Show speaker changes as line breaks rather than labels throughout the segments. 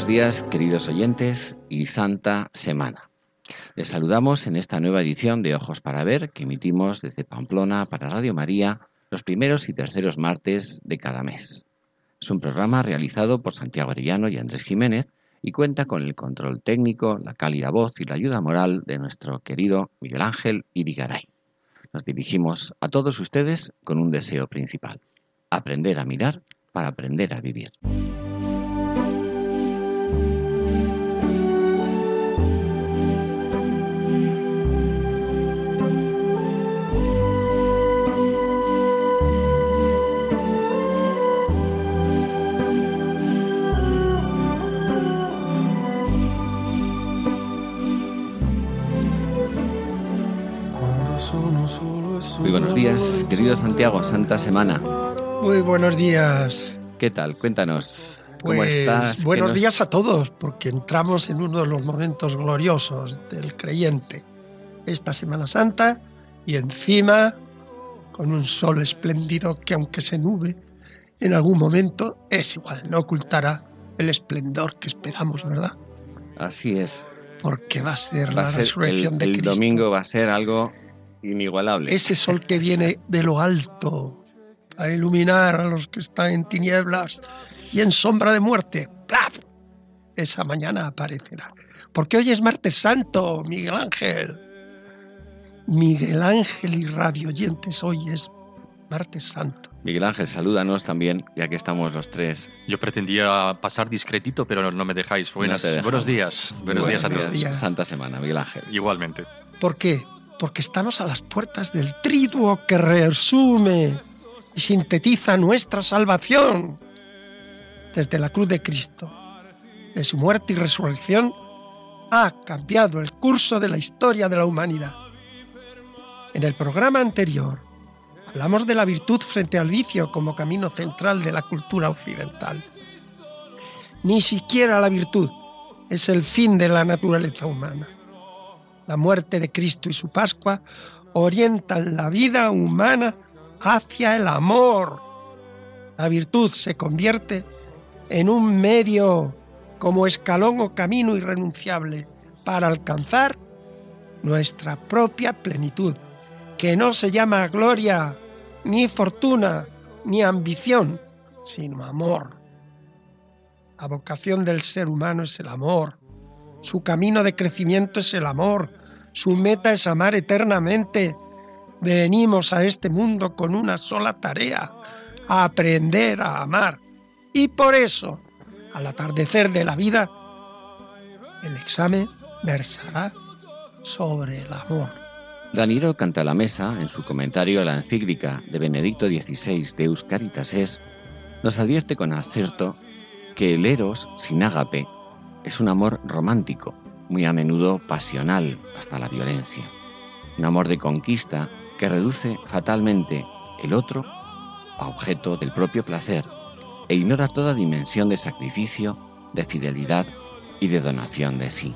Buenos días, queridos oyentes, y Santa Semana. Les saludamos en esta nueva edición de Ojos para Ver que emitimos desde Pamplona para Radio María los primeros y terceros martes de cada mes. Es un programa realizado por Santiago Arellano y Andrés Jiménez y cuenta con el control técnico, la cálida voz y la ayuda moral de nuestro querido Miguel Ángel Irigaray. Nos dirigimos a todos ustedes con un deseo principal, aprender a mirar para aprender a vivir. Muy buenos días, querido Santiago, Santa Semana.
Muy buenos días.
¿Qué tal? Cuéntanos. ¿Cómo
Pues,
estás?
Buenos
¿Qué nos-
días a todos, porque entramos en uno de los momentos gloriosos del creyente. Esta Semana Santa y encima con un sol espléndido que aunque se nube en algún momento es igual, no ocultará el esplendor que esperamos, ¿verdad?
Así es.
Porque va a ser
Va
la
ser
resurrección
el,
de
el
Cristo.
domingo va a ser algo inigualable.
Ese sol que viene de lo alto para iluminar a los que están en tinieblas y en sombra de muerte. ¡Plaf! Esa mañana aparecerá. Porque hoy es martes santo, Miguel Ángel. Miguel Ángel y radio oyentes, hoy es martes santo.
Miguel Ángel, salúdanos también, ya que estamos los tres.
Yo pretendía pasar discretito, pero no me dejáis. Buenas-
No
buenos días. Buenos días a
Buenos
todos.
días.
Santa Semana, Miguel Ángel.
Igualmente.
¿Por qué? Porque estamos a las puertas del triduo que resume y sintetiza nuestra salvación desde la cruz de Cristo. De su muerte y resurrección ha cambiado el curso de la historia de la humanidad. En el programa anterior hablamos de la virtud frente al vicio como camino central de la cultura occidental. Ni siquiera la virtud es el fin de la naturaleza humana la muerte de Cristo y su Pascua orientan la vida humana hacia el amor. La virtud se convierte en un medio como escalón o camino irrenunciable para alcanzar nuestra propia plenitud, que no se llama gloria, ni fortuna, ni ambición, sino amor. La vocación del ser humano es el amor. Su camino de crecimiento es el amor. Su meta es amar eternamente. Venimos a este mundo con una sola tarea, aprender a amar. Y por eso, al atardecer de la vida, el examen versará sobre el amor.
Danilo Cantalamesa, en su comentario a la encíclica de Benedicto XVI Deus Caritas es, nos advierte con acierto que el eros sin ágape es un amor romántico, muy a menudo pasional hasta la violencia. Un amor de conquista que reduce fatalmente el otro a objeto del propio placer e ignora toda dimensión de sacrificio, de fidelidad y de donación de sí.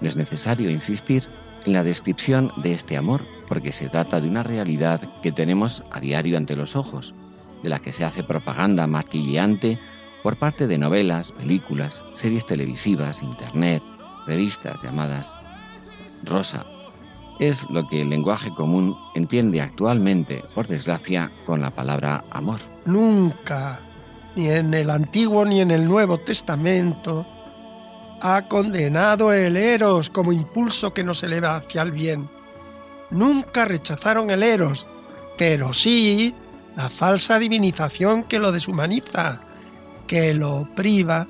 No es necesario insistir en la descripción de este amor porque se trata de una realidad que tenemos a diario ante los ojos, de la que se hace propaganda martilleante por parte de novelas, películas, series televisivas, internet, revistas llamadas Rosa. Es lo que el lenguaje común entiende actualmente, por desgracia, con la palabra amor.
Nunca, ni en el Antiguo ni en el Nuevo Testamento, ha condenado el eros como impulso que nos eleva hacia el bien. Nunca rechazaron el eros, pero sí la falsa divinización que lo deshumaniza, que lo priva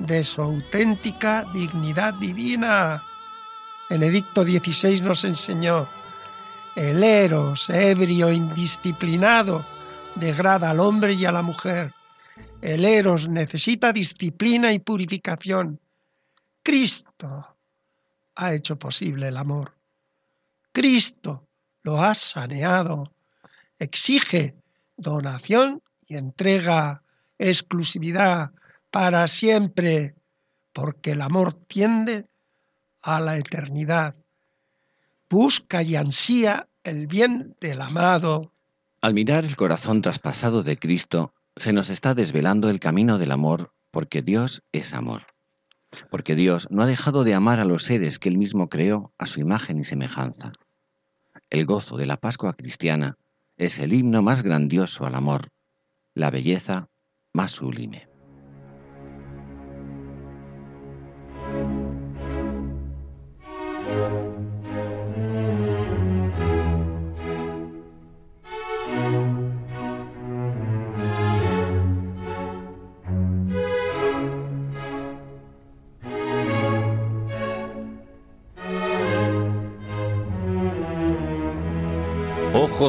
de su auténtica dignidad divina. Benedicto XVI nos enseñó, el eros ebrio, indisciplinado, degrada al hombre y a la mujer. El eros necesita disciplina y purificación. Cristo ha hecho posible el amor. Cristo lo ha saneado. Exige donación y entrega exclusividad para siempre, porque el amor tiende a la eternidad. Busca y ansía el bien del amado.
Al mirar el corazón traspasado de Cristo, se nos está desvelando el camino del amor, porque Dios es amor. Porque Dios no ha dejado de amar a los seres que Él mismo creó a su imagen y semejanza. El gozo de la Pascua cristiana es el himno más grandioso al amor, la belleza más sublime.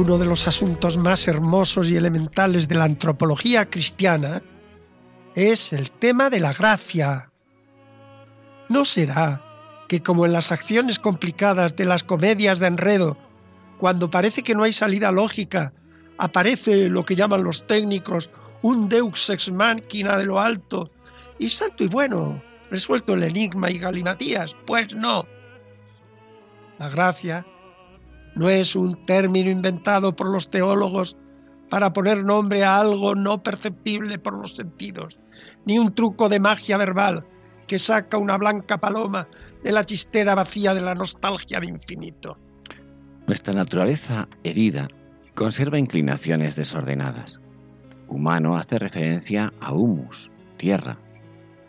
Uno de los asuntos más hermosos y elementales de la antropología cristiana es el tema de la gracia. ¿No será que como en las acciones complicadas de las comedias de enredo, cuando parece que no hay salida lógica, aparece lo que llaman los técnicos un deus ex machina de lo alto y santo y bueno, resuelto el enigma y galimatías? Pues no. La gracia no es un término inventado por los teólogos para poner nombre a algo no perceptible por los sentidos, ni un truco de magia verbal que saca una blanca paloma de la chistera vacía de la nostalgia de infinito.
Nuestra naturaleza herida conserva inclinaciones desordenadas. Humano hace referencia a humus, tierra.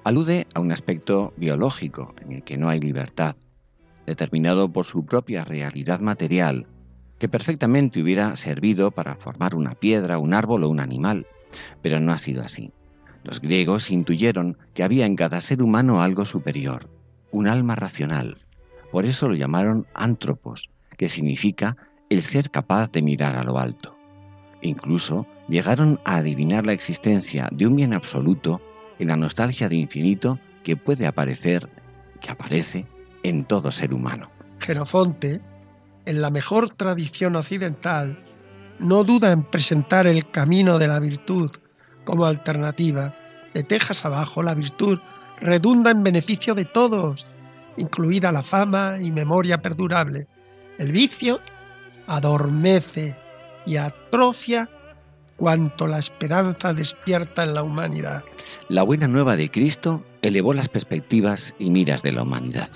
Alude a un aspecto biológico en el que no hay libertad, determinado por su propia realidad material, que perfectamente hubiera servido para formar una piedra, un árbol o un animal, pero no ha sido así. Los griegos intuyeron que había en cada ser humano algo superior, un alma racional. Por eso lo llamaron antropos, que significa el ser capaz de mirar a lo alto. Incluso llegaron a adivinar la existencia de un bien absoluto en la nostalgia de infinito que puede aparecer, que aparece en todo ser humano.
Genofonte, en la mejor tradición occidental, no duda en presentar el camino de la virtud como alternativa. De tejas abajo, la virtud redunda en beneficio de todos, incluida la fama y memoria perdurable. El vicio adormece y atrofia cuanto la esperanza despierta en la humanidad.
La buena nueva de Cristo elevó las perspectivas y miras de la humanidad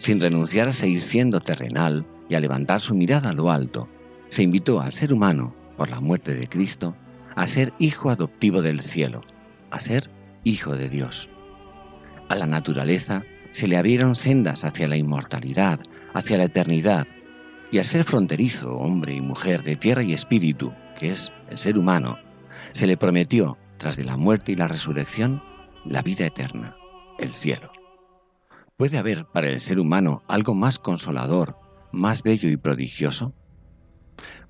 sin renunciar a seguir siendo terrenal y a levantar su mirada a lo alto, se invitó al ser humano, por la muerte de Cristo, a ser hijo adoptivo del cielo, a ser hijo de Dios. A la naturaleza se le abrieron sendas hacia la inmortalidad, hacia la eternidad, y al ser fronterizo, hombre y mujer de tierra y espíritu, que es el ser humano, se le prometió, tras de la muerte y la resurrección, la vida eterna, el cielo. ¿Puede haber para el ser humano algo más consolador, más bello y prodigioso?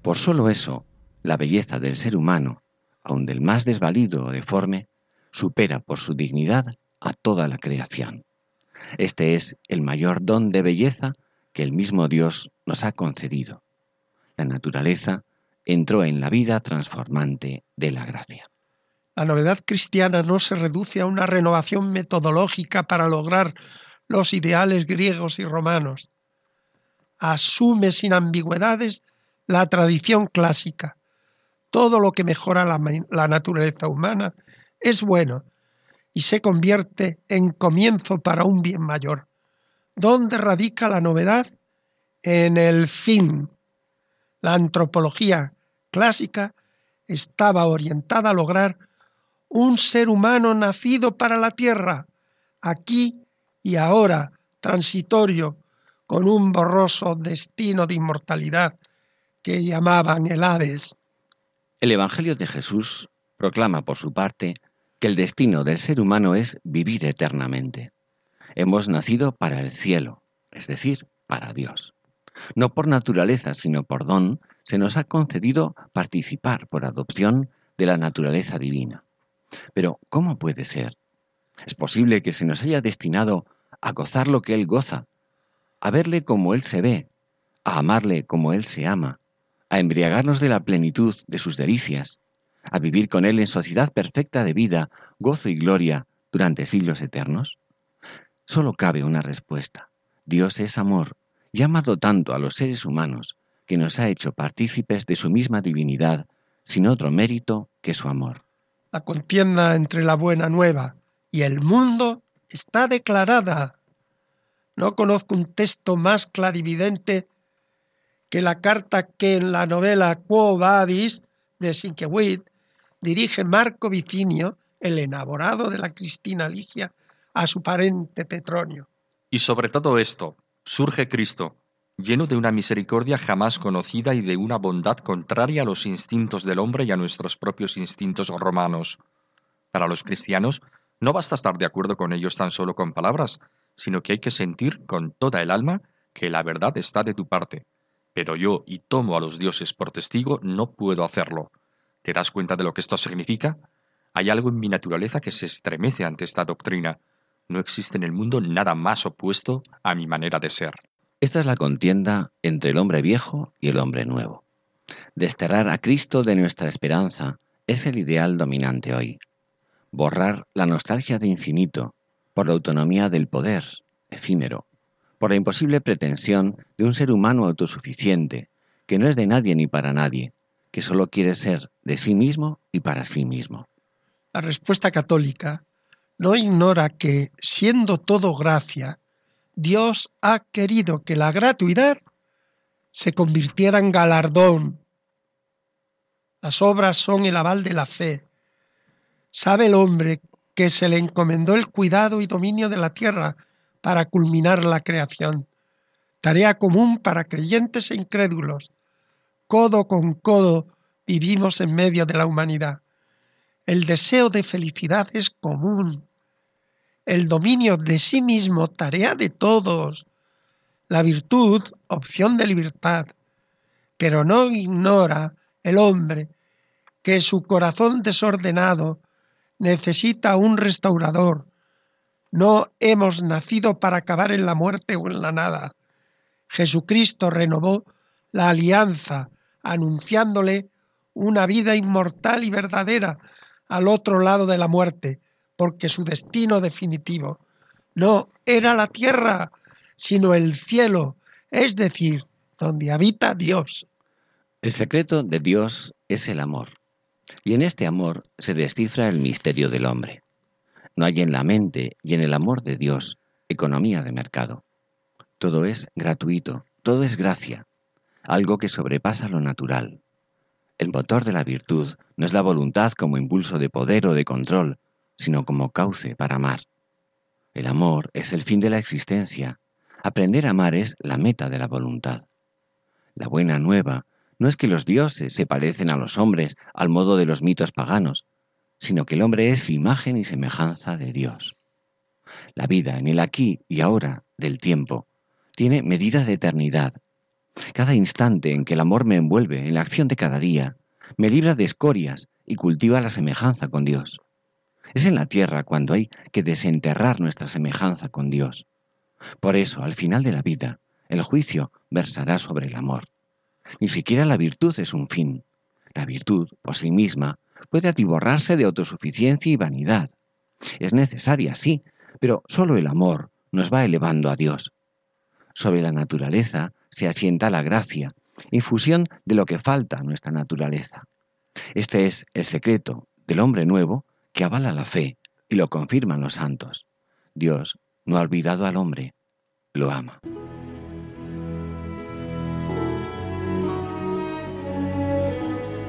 Por solo eso, la belleza del ser humano, aun del más desvalido o deforme, supera por su dignidad a toda la creación. Este es el mayor don de belleza que el mismo Dios nos ha concedido. La naturaleza entró en la vida transformante de la gracia.
La novedad cristiana no se reduce a una renovación metodológica para lograr los ideales griegos y romanos. Asume sin ambigüedades la tradición clásica. Todo lo que mejora la, naturaleza humana es bueno y se convierte en comienzo para un bien mayor. ¿Dónde radica la novedad? En el fin. La antropología clásica estaba orientada a lograr un ser humano nacido para la tierra, aquí y ahora, transitorio, con un borroso destino de inmortalidad que llamaban el Hades.
El Evangelio de Jesús proclama por su parte que el destino del ser humano es vivir eternamente. Hemos nacido para el cielo, es decir, para Dios. No por naturaleza, sino por don, se nos ha concedido participar por adopción de la naturaleza divina. Pero, ¿cómo puede ser? Es posible que se nos haya destinado a gozar lo que Él goza, a verle como Él se ve, a amarle como Él se ama, a embriagarnos de la plenitud de sus delicias, a vivir con Él en sociedad perfecta de vida, gozo y gloria durante siglos eternos? Solo cabe una respuesta. Dios es amor y ha amado tanto a los seres humanos que nos ha hecho partícipes de su misma divinidad sin otro mérito que su amor.
La contienda entre la buena nueva y el mundo está declarada. No conozco un texto más clarividente que la carta que en la novela Quo Vadis de Sinkewit dirige Marco Vicinio, el enamorado de la Cristina Ligia, a su parente Petronio.
Y sobre todo esto, surge Cristo, lleno de una misericordia jamás conocida y de una bondad contraria a los instintos del hombre y a nuestros propios instintos romanos. Para los cristianos, no basta estar de acuerdo con ellos tan solo con palabras, sino que hay que sentir con toda el alma que la verdad está de tu parte. Pero yo, y tomo a los dioses por testigo, no puedo hacerlo. ¿Te das cuenta de lo que esto significa? Hay algo en mi naturaleza que se estremece ante esta doctrina. No existe en el mundo nada más opuesto a mi manera de ser.
Esta es la contienda entre el hombre viejo y el hombre nuevo. Desterrar a Cristo de nuestra esperanza es el ideal dominante hoy borrar la nostalgia de infinito por la autonomía del poder, efímero, por la imposible pretensión de un ser humano autosuficiente, que no es de nadie ni para nadie, que solo quiere ser de sí mismo y para sí mismo.
La respuesta católica no ignora que, siendo todo gracia, Dios ha querido que la gratuidad se convirtiera en galardón. Las obras son el aval de la fe, Sabe el hombre que se le encomendó el cuidado y dominio de la tierra para culminar la creación. Tarea común para creyentes e incrédulos. Codo con codo vivimos en medio de la humanidad. El deseo de felicidad es común. El dominio de sí mismo, tarea de todos. La virtud, opción de libertad. Pero no ignora el hombre que su corazón desordenado necesita un restaurador. No hemos nacido para acabar en la muerte o en la nada. Jesucristo renovó la alianza, anunciándole una vida inmortal y verdadera al otro lado de la muerte, porque su destino definitivo no era la tierra, sino el cielo, es decir, donde habita Dios.
El secreto de Dios es el amor. Y en este amor se descifra el misterio del hombre. No hay en la mente y en el amor de Dios economía de mercado. Todo es gratuito, todo es gracia, algo que sobrepasa lo natural. El motor de la virtud no es la voluntad como impulso de poder o de control, sino como cauce para amar. El amor es el fin de la existencia. Aprender a amar es la meta de la voluntad. La buena nueva no es que los dioses se parecen a los hombres al modo de los mitos paganos, sino que el hombre es imagen y semejanza de Dios. La vida en el aquí y ahora del tiempo tiene medida de eternidad. Cada instante en que el amor me envuelve en la acción de cada día, me libra de escorias y cultiva la semejanza con Dios. Es en la tierra cuando hay que desenterrar nuestra semejanza con Dios. Por eso, al final de la vida, el juicio versará sobre el amor. Ni siquiera la virtud es un fin. La virtud, por sí misma, puede atiborrarse de autosuficiencia y vanidad. Es necesaria, sí, pero solo el amor nos va elevando a Dios. Sobre la naturaleza se asienta la gracia, infusión de lo que falta a nuestra naturaleza. Este es el secreto del hombre nuevo que avala la fe y lo confirman los santos. Dios no ha olvidado al hombre, lo ama.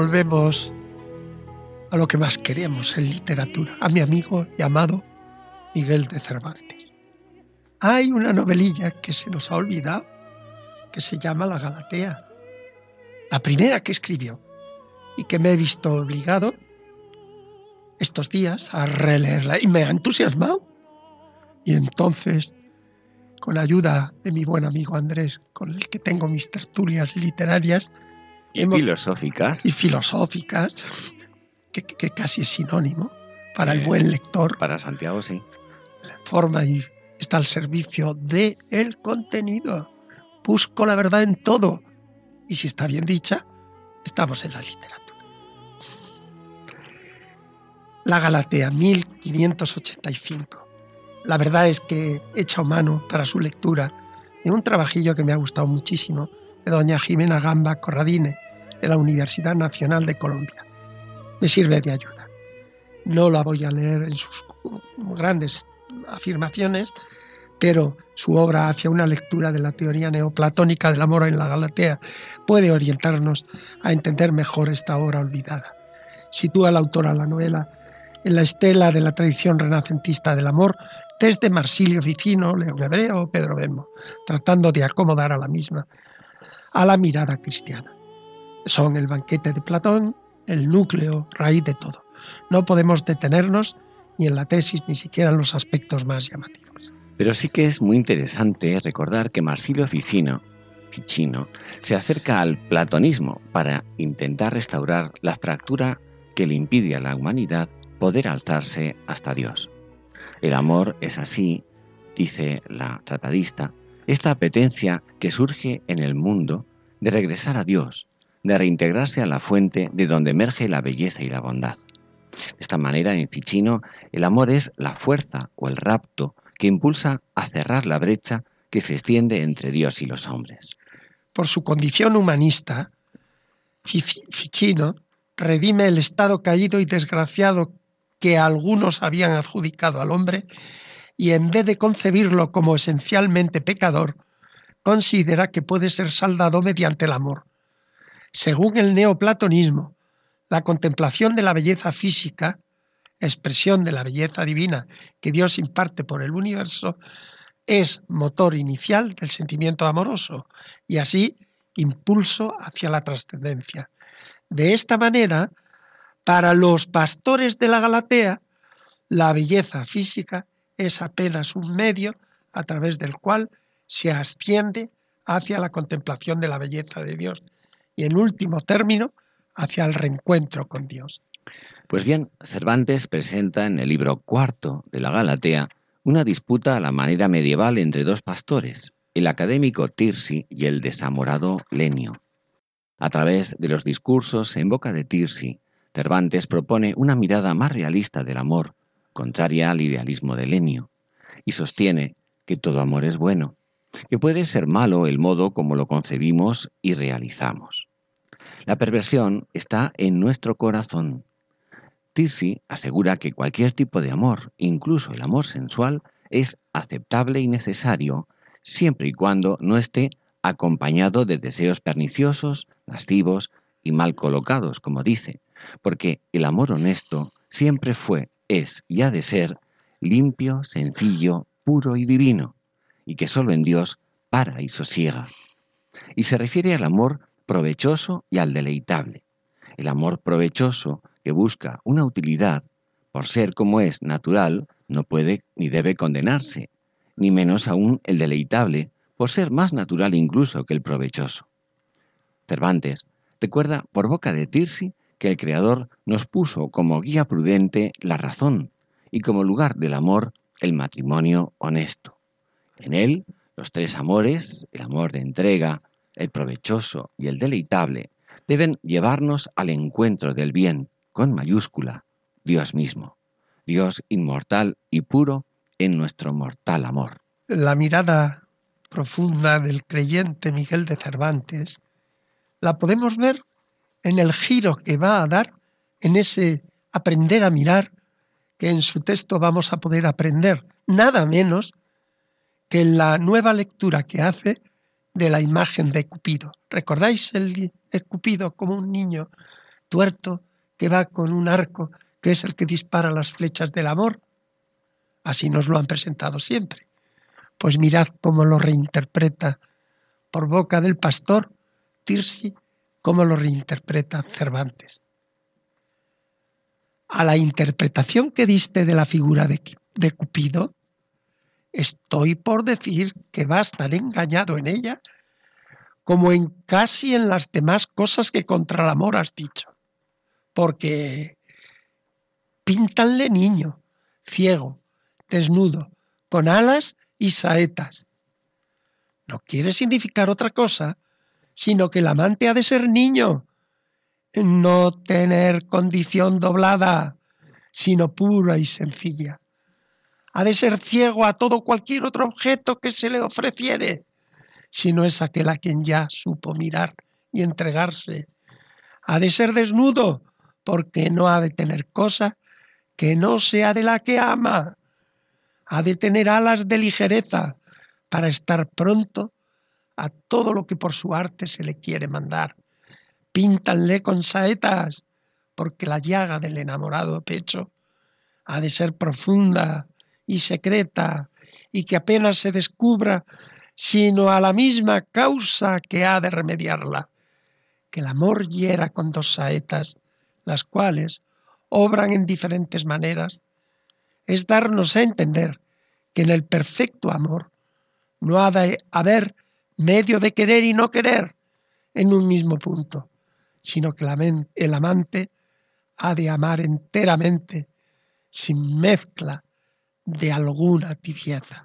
Volvemos a lo que más queremos en literatura, a mi amigo llamado Miguel de Cervantes. Hay una novelilla que se nos ha olvidado, que se llama La Galatea, la primera que escribió y que me he visto obligado estos días a releerla y me ha entusiasmado. Y entonces, con ayuda de mi buen amigo Andrés, con el que tengo mis tertulias literarias,
y filosóficas.
Y filosóficas, que, casi es sinónimo para el buen lector.
Para Santiago, sí.
La forma y está al servicio de el contenido. Busco la verdad en todo. Y si está bien dicha, estamos en la literatura. La Galatea, 1585. La verdad es que he echado mano para su lectura de un trabajillo que me ha gustado muchísimo, doña Jimena Gamba Corradine, de la Universidad Nacional de Colombia. Me sirve de ayuda. No la voy a leer en sus grandes afirmaciones, pero su obra hacia una lectura de la teoría neoplatónica del amor en la Galatea puede orientarnos a entender mejor esta obra olvidada. Sitúa la autora la novela en la estela de la tradición renacentista del amor desde Marsilio Vicino, León Hebreo o Pedro Bembo, tratando de acomodar a la misma a la mirada cristiana. Son el banquete de Platón, el núcleo, raíz de todo. No podemos detenernos ni en la tesis ni siquiera en los aspectos más llamativos.
Pero sí que es muy interesante recordar que Marsilio Ficino, Ficino se acerca al platonismo para intentar restaurar la fractura que le impide a la humanidad poder alzarse hasta Dios. El amor es así, dice la tratadista, esta apetencia que surge en el mundo de regresar a Dios, de reintegrarse a la fuente de donde emerge la belleza y la bondad. De esta manera, en Ficino, el amor es la fuerza o el rapto que impulsa a cerrar la brecha que se extiende entre Dios y los hombres.
Por su condición humanista, Ficino redime el estado caído y desgraciado que algunos habían adjudicado al hombre y en vez de concebirlo como esencialmente pecador, considera que puede ser saldado mediante el amor. Según el neoplatonismo, la contemplación de la belleza física, expresión de la belleza divina que Dios imparte por el universo, es motor inicial del sentimiento amoroso y así impulso hacia la trascendencia. De esta manera, para los pastores de la Galatea, la belleza física es apenas un medio a través del cual se asciende hacia la contemplación de la belleza de Dios y en último término hacia el reencuentro con Dios.
Pues bien, Cervantes presenta en el libro cuarto de la Galatea una disputa a la manera medieval entre dos pastores, el académico Tirsi y el desamorado Lenio. A través de los discursos en boca de Tirsi, Cervantes propone una mirada más realista del amor contraria al idealismo de Lenio, y sostiene que todo amor es bueno, que puede ser malo el modo como lo concebimos y realizamos. La perversión está en nuestro corazón. Tirsi asegura que cualquier tipo de amor, incluso el amor sensual, es aceptable y necesario siempre y cuando no esté acompañado de deseos perniciosos, lascivos y mal colocados, como dice, porque el amor honesto siempre fue es y ha de ser limpio, sencillo, puro y divino, y que sólo en Dios para y sosiega. Y se refiere al amor provechoso y al deleitable. El amor provechoso que busca una utilidad, por ser como es natural, no puede ni debe condenarse, ni menos aún el deleitable, por ser más natural incluso que el provechoso. Cervantes recuerda por boca de Tirsi que el Creador nos puso como guía prudente la razón y como lugar del amor el matrimonio honesto. En él, los tres amores, el amor de entrega, el provechoso y el deleitable, deben llevarnos al encuentro del bien, con mayúscula, Dios mismo, Dios inmortal y puro en nuestro mortal amor.
La mirada profunda del creyente Miguel de Cervantes la podemos ver en el giro que va a dar en ese aprender a mirar que en su texto vamos a poder aprender nada menos que en la nueva lectura que hace de la imagen de Cupido. ¿Recordáis el, Cupido como un niño tuerto que va con un arco que es el que dispara las flechas del amor? Así nos lo han presentado siempre. Pues mirad cómo lo reinterpreta por boca del pastor Tirsi, cómo lo reinterpreta Cervantes. A la interpretación que diste de la figura de, de Cupido, estoy por decir que va a estar engañado en ella, como en casi en las demás cosas que contra el amor has dicho. Porque píntanle niño, ciego, desnudo, con alas y saetas. No quiere significar otra cosa, sino que el amante ha de ser niño, no tener condición doblada, sino pura y sencilla. Ha de ser ciego a todo cualquier otro objeto que se le ofreciere, si no es aquel a quien ya supo mirar y entregarse. Ha de ser desnudo, porque no ha de tener cosa que no sea de la que ama. Ha de tener alas de ligereza para estar pronto a todo lo que por su arte se le quiere mandar. Píntanle con saetas, porque la llaga del enamorado pecho ha de ser profunda y secreta y que apenas se descubra sino a la misma causa que ha de remediarla, que el amor hiera con dos saetas, las cuales obran en diferentes maneras, es darnos a entender que en el perfecto amor no ha de haber medio de querer y no querer en un mismo punto, sino que el amante ha de amar enteramente, sin mezcla de alguna tibieza.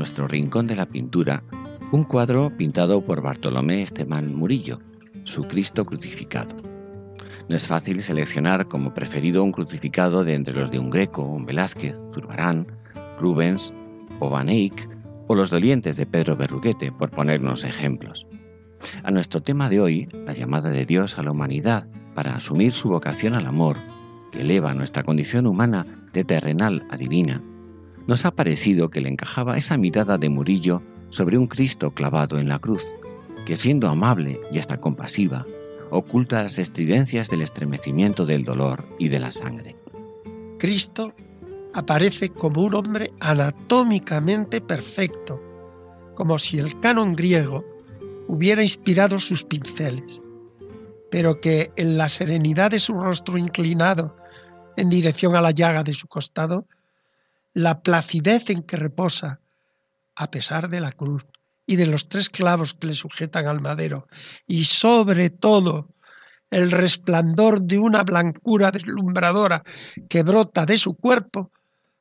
Nuestro rincón de la pintura un cuadro pintado por Bartolomé Esteban Murillo, su Cristo crucificado. No es fácil seleccionar como preferido un crucificado de entre los de un Greco, un Velázquez, Zurbarán, Rubens o Van Eyck o los dolientes de Pedro Berruguete, por ponernos ejemplos. A nuestro tema de hoy, la llamada de Dios a la humanidad para asumir su vocación al amor, que eleva nuestra condición humana de terrenal a divina, nos ha parecido que le encajaba esa mirada de Murillo sobre un Cristo clavado en la cruz, que siendo amable y hasta compasiva, oculta las estridencias del estremecimiento del dolor y de la sangre.
Cristo aparece como un hombre anatómicamente perfecto, como si el canon griego hubiera inspirado sus pinceles, pero que en la serenidad de su rostro inclinado en dirección a la llaga de su costado, la placidez en que reposa a pesar de la cruz y de los tres clavos que le sujetan al madero, y sobre todo el resplandor de una blancura deslumbradora que brota de su cuerpo,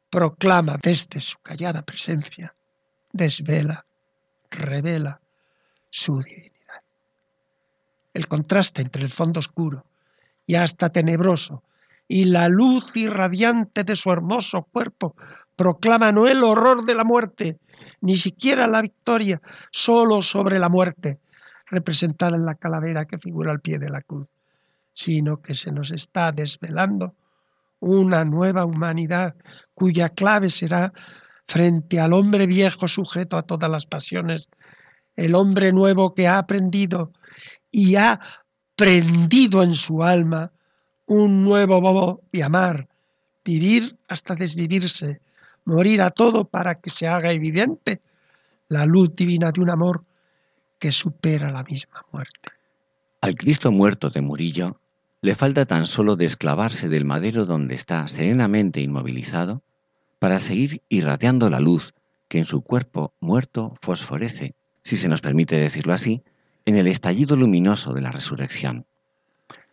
proclama desde su callada presencia, desvela, revela su divinidad. El contraste entre el fondo oscuro y hasta tenebroso y la luz irradiante de su hermoso cuerpo proclama no el horror de la muerte, ni siquiera la victoria, solo sobre la muerte, representada en la calavera que figura al pie de la cruz, sino que se nos está desvelando una nueva humanidad cuya clave será frente al hombre viejo sujeto a todas las pasiones, el hombre nuevo que ha aprendido y ha prendido en su alma un nuevo modo de amar, vivir hasta desvivirse, morir a todo para que se haga evidente la luz divina de un amor que supera la misma muerte.
Al Cristo muerto de Murillo le falta tan solo desclavarse del madero donde está serenamente inmovilizado para seguir irradiando la luz que en su cuerpo muerto fosforece, si se nos permite decirlo así, en el estallido luminoso de la resurrección.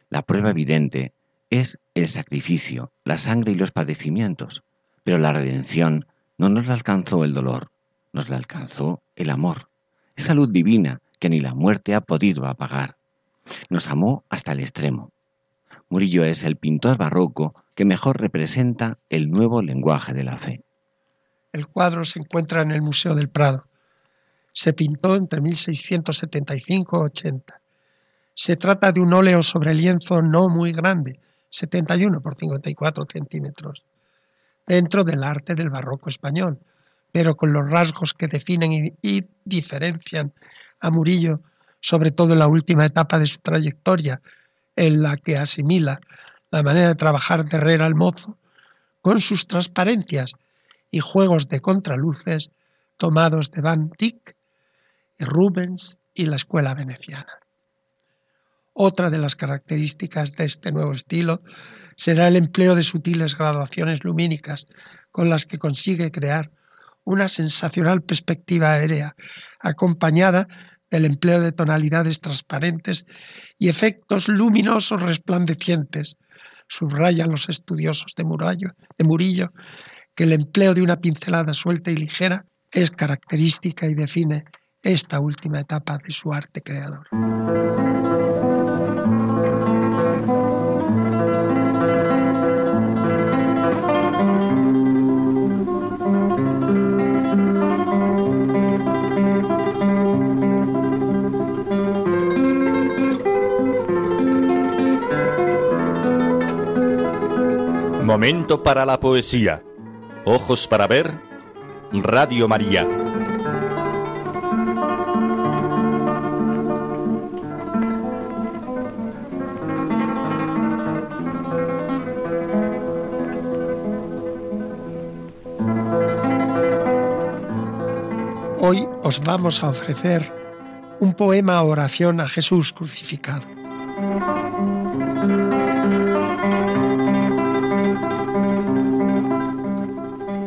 La prueba evidente es el sacrificio, la sangre y los padecimientos, pero la redención no nos la alcanzó el dolor, nos la alcanzó el amor, esa luz divina que ni la muerte ha podido apagar. Nos amó hasta el extremo. Murillo es el pintor barroco que mejor representa el nuevo lenguaje de la fe.
El cuadro se encuentra en el Museo del Prado. Se pintó entre 1675 y 80. Se trata de un óleo sobre lienzo no muy grande, 71 por 54 centímetros, dentro del arte del barroco español, pero con los rasgos que definen y, diferencian a Murillo, sobre todo en la última etapa de su trayectoria, en la que asimila la manera de trabajar de Herrera al Mozo con sus transparencias y juegos de contraluces tomados de Van Dyck, Rubens y la escuela veneciana. Otra de las características de este nuevo estilo será el empleo de sutiles graduaciones lumínicas con las que consigue crear una sensacional perspectiva aérea, acompañada del empleo de tonalidades transparentes y efectos luminosos resplandecientes. Subrayan los estudiosos de, de Murillo que el empleo de una pincelada suelta y ligera es característica y define esta última etapa de su arte creador.
Momento para la poesía. Ojos para ver. Radio María.
Hoy os vamos a ofrecer un poema oración a Jesús crucificado.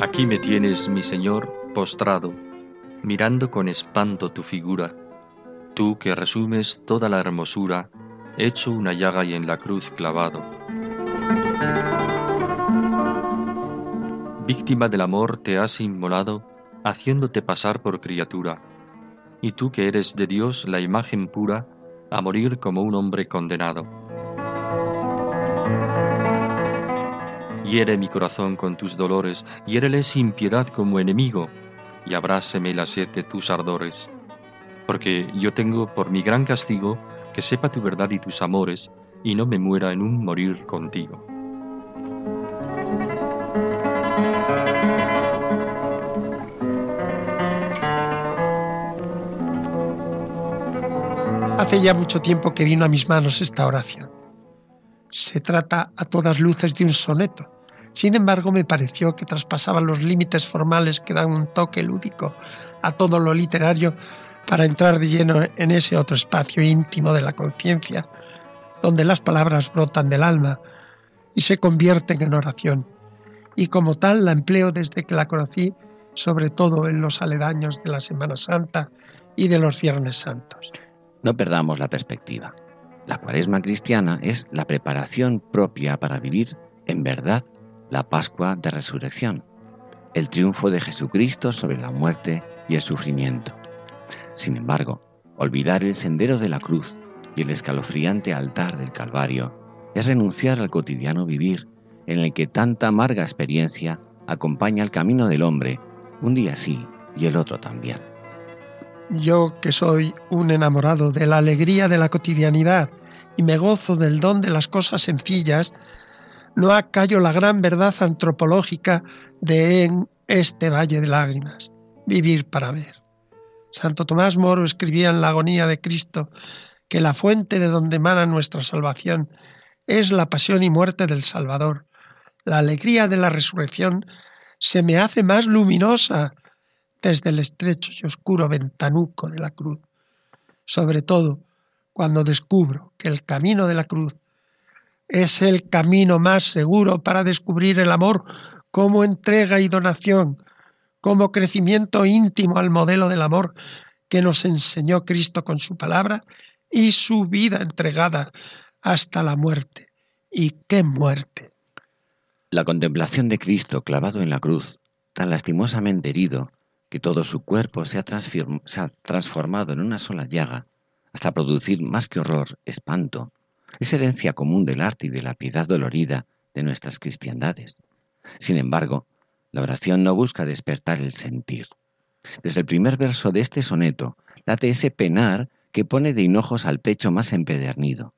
Aquí me tienes, mi Señor, postrado, mirando con espanto tu figura, tú que resumes toda la hermosura, hecho una llaga y en la cruz clavado. Víctima del amor te has inmolado, haciéndote pasar por criatura, y tú que eres de Dios la imagen pura, a morir como un hombre condenado. Hiere mi corazón con tus dolores, hiérele sin piedad como enemigo, y abráseme la sed de tus ardores. Porque yo tengo por mi gran castigo que sepa tu verdad y tus amores, y no me muera en un morir contigo.
Hace ya mucho tiempo que vino a mis manos esta oración. Se trata a todas luces de un soneto, sin embargo, me pareció que traspasaba los límites formales que dan un toque lúdico a todo lo literario para entrar de lleno en ese otro espacio íntimo de la conciencia, donde las palabras brotan del alma y se convierten en oración. Y como tal la empleo desde que la conocí sobre todo en los aledaños de la Semana Santa y de los Viernes Santos.
No perdamos la perspectiva. La cuaresma cristiana es la preparación propia para vivir en verdad la Pascua de Resurrección, el triunfo de Jesucristo sobre la muerte y el sufrimiento. Sin embargo, olvidar el sendero de la cruz y el escalofriante altar del Calvario es renunciar al cotidiano vivir en el que tanta amarga experiencia acompaña el camino del hombre, un día sí y el otro también.
Yo que soy un enamorado de la alegría de la cotidianidad y me gozo del don de las cosas sencillas, no acallo la gran verdad antropológica de en este valle de lágrimas, vivir para ver. Santo Tomás Moro escribía en la agonía de Cristo que la fuente de donde emana nuestra salvación es la pasión y muerte del Salvador. La alegría de la resurrección se me hace más luminosa desde el estrecho y oscuro ventanuco de la cruz, sobre todo cuando descubro que el camino de la cruz es el camino más seguro para descubrir el amor como entrega y donación, como crecimiento íntimo al modelo del amor que nos enseñó Cristo con su palabra y su vida entregada hasta la muerte. ¿Y qué muerte?
La contemplación de Cristo clavado en la cruz, tan lastimosamente herido, que todo su cuerpo se ha, transformado en una sola llaga, hasta producir más que horror, espanto, es herencia común del arte y de la piedad dolorida de nuestras cristiandades. Sin embargo, la oración no busca despertar el sentir. Desde el primer verso de este soneto late ese penar que pone de hinojos al pecho más empedernido.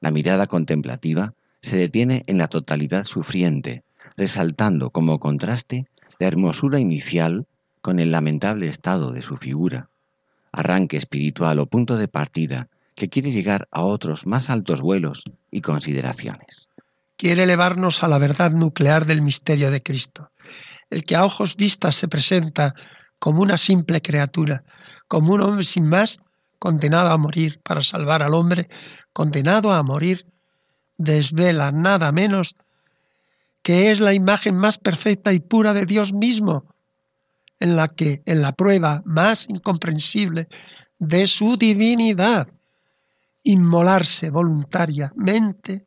La mirada contemplativa se detiene en la totalidad sufriente, resaltando como contraste la hermosura inicial con el lamentable estado de su figura, arranque espiritual o punto de partida que quiere llegar a otros más altos vuelos y consideraciones.
Quiere elevarnos a la verdad nuclear del misterio de Cristo, el que a ojos vistas se presenta como una simple criatura, como un hombre sin más condenado a morir para salvar al hombre, condenado a morir, desvela nada menos que es la imagen más perfecta y pura de Dios mismo, en la que, en la prueba más incomprensible de su divinidad, inmolarse voluntariamente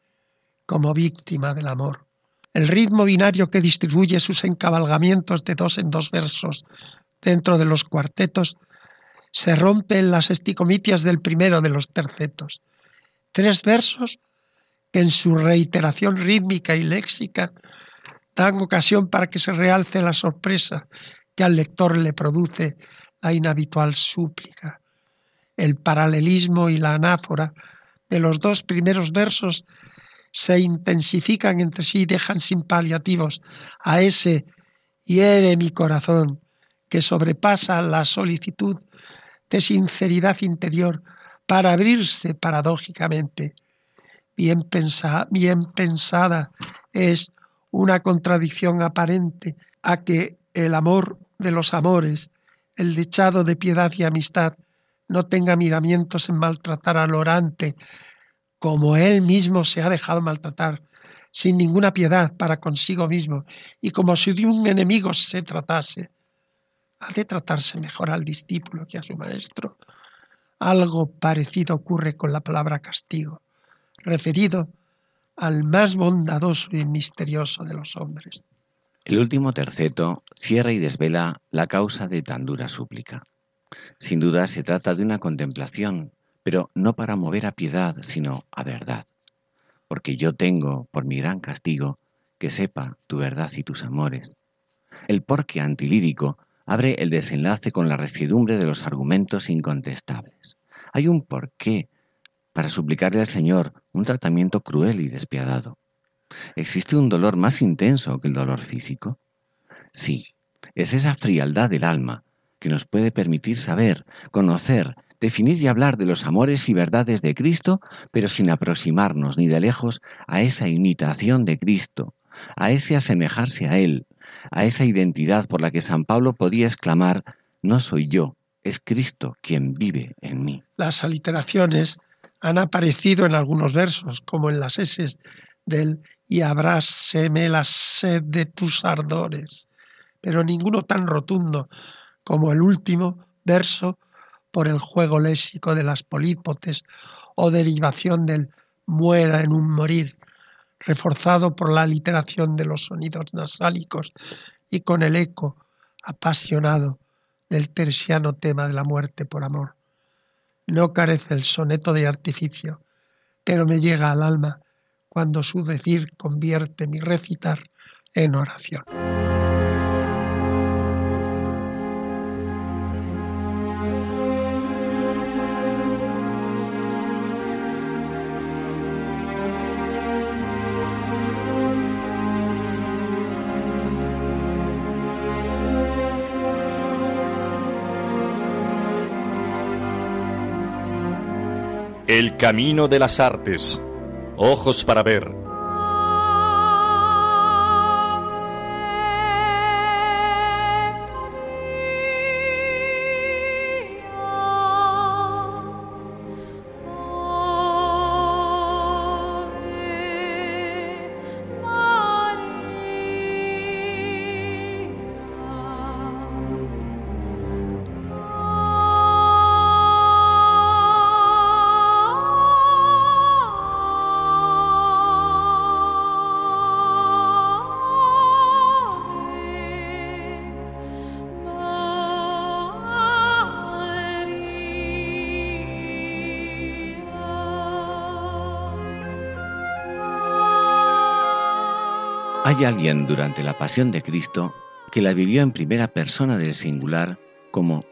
como víctima del amor. El ritmo binario que distribuye sus encabalgamientos de dos en dos versos dentro de los cuartetos se rompe en las esticomitias del primero de los tercetos. Tres versos que en su reiteración rítmica y léxica dan ocasión para que se realce la sorpresa que al lector le produce la inhabitual súplica. El paralelismo y la anáfora de los dos primeros versos se intensifican entre sí y dejan sin paliativos a ese hiere mi corazón que sobrepasa la solicitud de sinceridad interior para abrirse paradójicamente. Bien, bien pensada es una contradicción aparente a que el amor de los amores, el dechado de piedad y amistad, no tenga miramientos en maltratar al orante, como él mismo se ha dejado maltratar, sin ninguna piedad para consigo mismo, y como si de un enemigo se tratase ha de tratarse mejor al discípulo que a su maestro. Algo parecido ocurre con la palabra castigo, referido al más bondadoso y misterioso de los hombres.
El último terceto cierra y desvela la causa de tan dura súplica. Sin duda se trata de una contemplación, pero no para mover a piedad, sino a verdad. Porque yo tengo, por mi gran castigo, que sepa tu verdad y tus amores. El porqué antilírico abre el desenlace con la recidumbre de los argumentos incontestables. Hay un porqué para suplicarle al Señor un tratamiento cruel y despiadado. ¿Existe un dolor más intenso que el dolor físico? Sí, es esa frialdad del alma que nos puede permitir saber, conocer, definir y hablar de los amores y verdades de Cristo, pero sin aproximarnos ni de lejos a esa imitación de Cristo, a ese asemejarse a Él, a esa identidad por la que San Pablo podía exclamar, no soy yo, es Cristo quien vive en mí.
Las aliteraciones han aparecido en algunos versos, como en las eses del y abráseme la sed de tus ardores. pero ninguno tan rotundo como el último verso por el juego léxico de las polípotes o derivación del muera en un morir, reforzado por la literación de los sonidos nasálicos y con el eco apasionado del terciano tema de la muerte por amor. No carece el soneto de artificio, pero me llega al alma cuando su decir convierte mi recitar en oración.
El camino de las artes. Ojos para ver.
Hay alguien durante la pasión de Cristo que la vivió en primera persona del singular como